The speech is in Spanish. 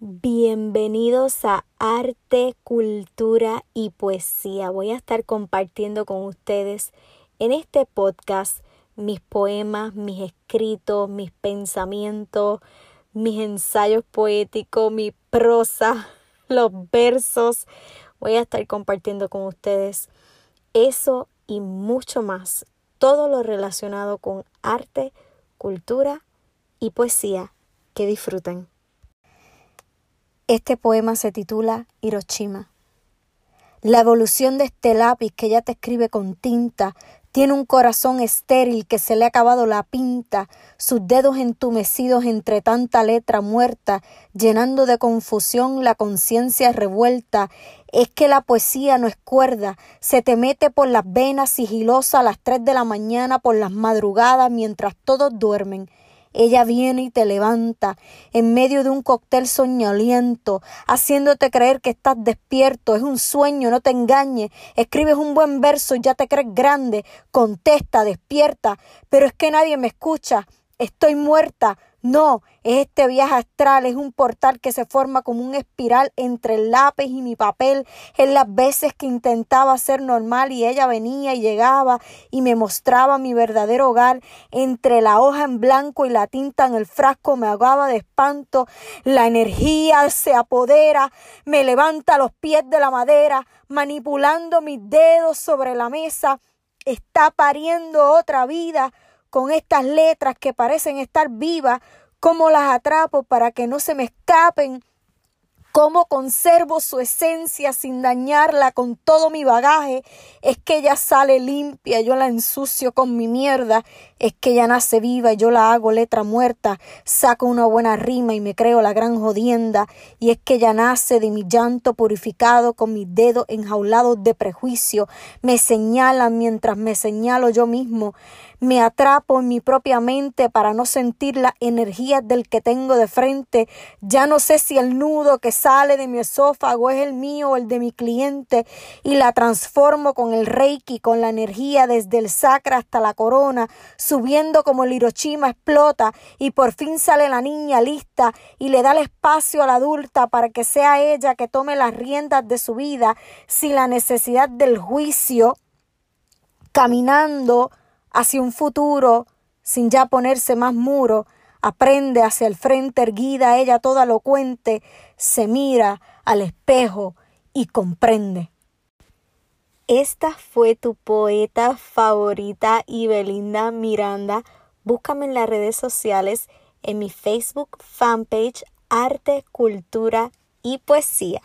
Bienvenidos a Arte, Cultura y Poesía. Voy a estar compartiendo con ustedes en este podcast mis poemas, mis escritos, mis pensamientos, mis ensayos poéticos, mi prosa, los versos. Voy a estar compartiendo con ustedes eso y mucho más. Todo lo relacionado con arte, cultura y poesía. Que disfruten. Este poema se titula Hiroshima. La evolución de este lápiz que ya te escribe con tinta tiene un corazón estéril que se le ha acabado la pinta, sus dedos entumecidos entre tanta letra muerta, llenando de confusión la conciencia revuelta. Es que la poesía no es cuerda, se te mete por las venas sigilosa a las tres de la mañana por las madrugadas mientras todos duermen ella viene y te levanta en medio de un cóctel soñoliento, haciéndote creer que estás despierto. Es un sueño, no te engañes. Escribes un buen verso y ya te crees grande. Contesta, despierta. Pero es que nadie me escucha. Estoy muerta. No, este viaje astral es un portal que se forma como un espiral entre el lápiz y mi papel. En las veces que intentaba ser normal y ella venía y llegaba y me mostraba mi verdadero hogar. Entre la hoja en blanco y la tinta en el frasco me ahogaba de espanto. La energía se apodera, me levanta los pies de la madera, manipulando mis dedos sobre la mesa. Está pariendo otra vida con estas letras que parecen estar vivas, cómo las atrapo para que no se me escapen cómo conservo su esencia sin dañarla con todo mi bagaje, es que ella sale limpia, yo la ensucio con mi mierda, es que ella nace viva y yo la hago letra muerta, saco una buena rima y me creo la gran jodienda, y es que ella nace de mi llanto purificado con mis dedos enjaulados de prejuicio, me señala mientras me señalo yo mismo, me atrapo en mi propia mente para no sentir la energía del que tengo de frente, ya no sé si el nudo que sale de mi esófago es el mío o el de mi cliente, y la transformo con el reiki, con la energía desde el sacra hasta la corona, subiendo como el Hiroshima explota, y por fin sale la niña lista y le da el espacio a la adulta para que sea ella que tome las riendas de su vida, sin la necesidad del juicio, caminando hacia un futuro sin ya ponerse más muro, aprende hacia el frente erguida, ella toda lo cuente, se mira al espejo y comprende. Esta fue tu poeta favorita, Belinda Miranda. Búscame en las redes sociales, en mi Facebook fanpage Arte, Cultura y Poesía.